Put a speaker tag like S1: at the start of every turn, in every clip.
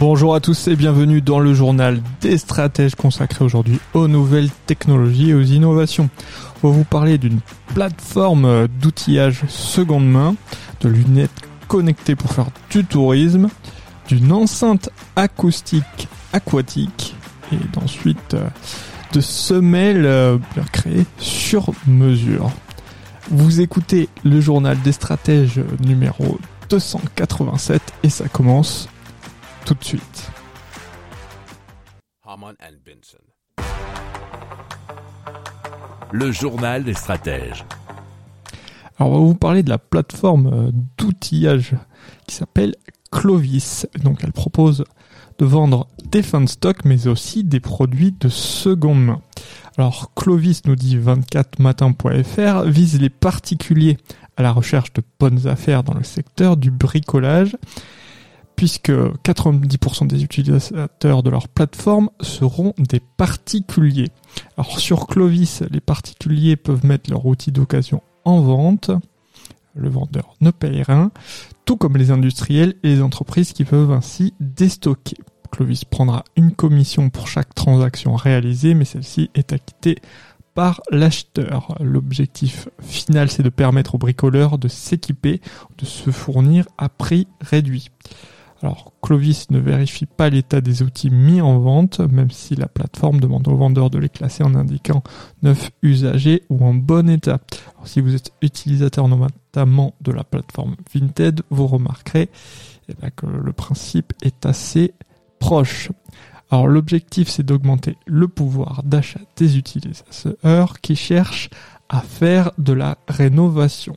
S1: Bonjour à tous et bienvenue dans le journal des stratèges consacré aujourd'hui aux nouvelles technologies et aux innovations. On va vous parler d'une plateforme d'outillage seconde main, de lunettes connectées pour faire du tourisme, d'une enceinte acoustique aquatique et ensuite euh, de semelles euh, créées sur mesure. Vous écoutez le journal des stratèges numéro 287 et ça commence tout de suite.
S2: Le journal des stratèges.
S1: Alors on va vous parler de la plateforme euh, d'outillage qui s'appelle Clovis. Donc elle propose de vendre des fins de stock mais aussi des produits de seconde main. Alors Clovis nous dit 24matin.fr vise les particuliers à la recherche de bonnes affaires dans le secteur du bricolage puisque 90% des utilisateurs de leur plateforme seront des particuliers. Alors sur Clovis, les particuliers peuvent mettre leur outil d'occasion en vente. Le vendeur ne paye rien, tout comme les industriels et les entreprises qui peuvent ainsi déstocker. Clovis prendra une commission pour chaque transaction réalisée, mais celle-ci est acquittée par l'acheteur. L'objectif final, c'est de permettre aux bricoleurs de s'équiper, de se fournir à prix réduit. Alors, Clovis ne vérifie pas l'état des outils mis en vente, même si la plateforme demande aux vendeurs de les classer en indiquant neuf usagers ou en bon état. Si vous êtes utilisateur notamment de la plateforme Vinted, vous remarquerez eh que le principe est assez proche. Alors l'objectif c'est d'augmenter le pouvoir d'achat des utilisateurs qui cherchent à faire de la rénovation.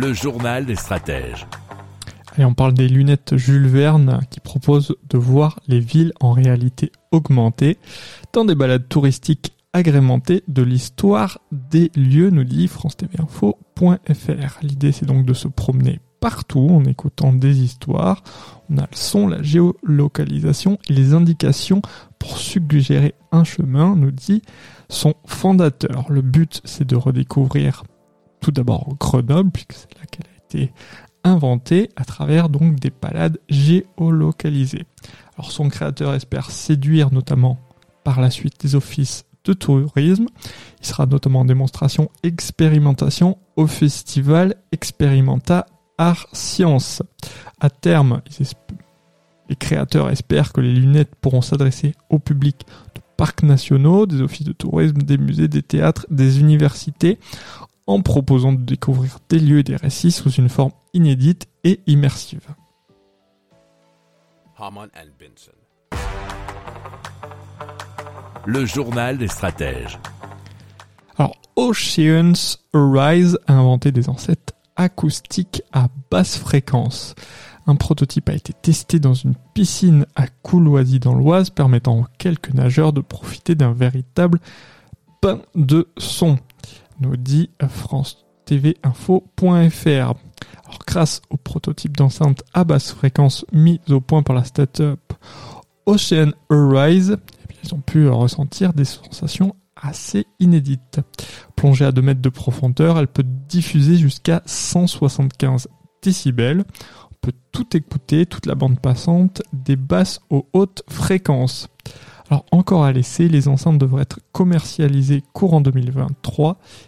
S2: Le journal des stratèges.
S1: Et on parle des lunettes Jules Verne qui proposent de voir les villes en réalité augmentée dans des balades touristiques agrémentées de l'histoire des lieux, nous dit France TV Info.fr. L'idée c'est donc de se promener partout en écoutant des histoires. On a le son, la géolocalisation et les indications pour suggérer un chemin, nous dit son fondateur. Le but c'est de redécouvrir tout d'abord Grenoble, puisque c'est là qu'elle a été inventée, à travers donc des balades géolocalisées. Alors son créateur espère séduire notamment par la suite des offices de tourisme. Il sera notamment en démonstration expérimentation au festival Experimenta Art Science. À terme, les créateurs espèrent que les lunettes pourront s'adresser au public de parcs nationaux, des offices de tourisme, des musées, des théâtres, des universités, en proposant de découvrir des lieux et des récits sous une forme inédite et immersive.
S2: Le journal des stratèges.
S1: Alors, Oceans Arise a inventé des ancêtres acoustiques à basse fréquence. Un prototype a été testé dans une piscine à Couloisy dans l'Oise, permettant aux quelques nageurs de profiter d'un véritable pain de son nous dit France TV Info.fr. Alors, grâce au prototype d'enceinte à basse fréquence mis au point par la startup Ocean Arise, eh ils ont pu ressentir des sensations assez inédites. Plongée à 2 mètres de profondeur, elle peut diffuser jusqu'à 175 décibels. On peut tout écouter, toute la bande passante, des basses aux hautes fréquences. Alors encore à laisser, les enceintes devraient être commercialisées courant 2023 et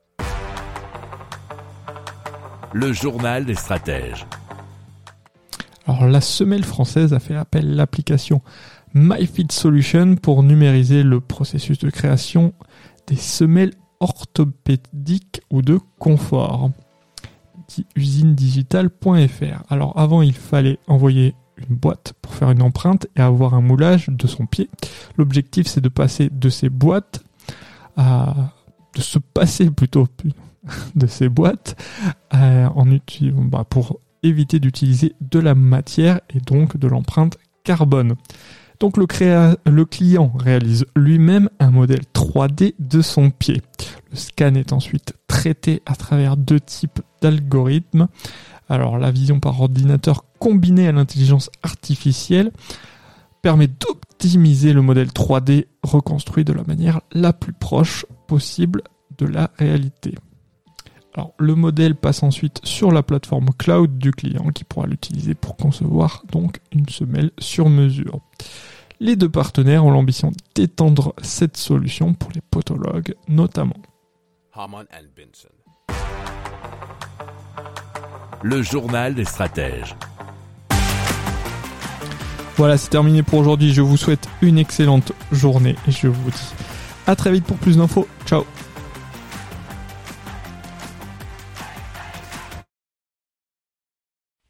S2: Le journal des stratèges.
S1: Alors la semelle française a fait appel à l'application MyFit Solution pour numériser le processus de création des semelles orthopédiques ou de confort. usinedigitale.fr. Alors avant il fallait envoyer une boîte pour faire une empreinte et avoir un moulage de son pied. L'objectif c'est de passer de ces boîtes à de se passer plutôt de ces boîtes euh, bah, pour éviter d'utiliser de la matière et donc de l'empreinte carbone. Donc le client réalise lui-même un modèle 3D de son pied. Le scan est ensuite traité à travers deux types d'algorithmes. Alors la vision par ordinateur combinée à l'intelligence artificielle permet d'optimiser le modèle 3D reconstruit de la manière la plus proche possible de la réalité. Alors, le modèle passe ensuite sur la plateforme cloud du client qui pourra l'utiliser pour concevoir donc une semelle sur mesure. Les deux partenaires ont l'ambition d'étendre cette solution pour les podologues notamment.
S2: Le journal des stratèges.
S1: Voilà, c'est terminé pour aujourd'hui. Je vous souhaite une excellente journée et je vous dis à très vite pour plus d'infos. Ciao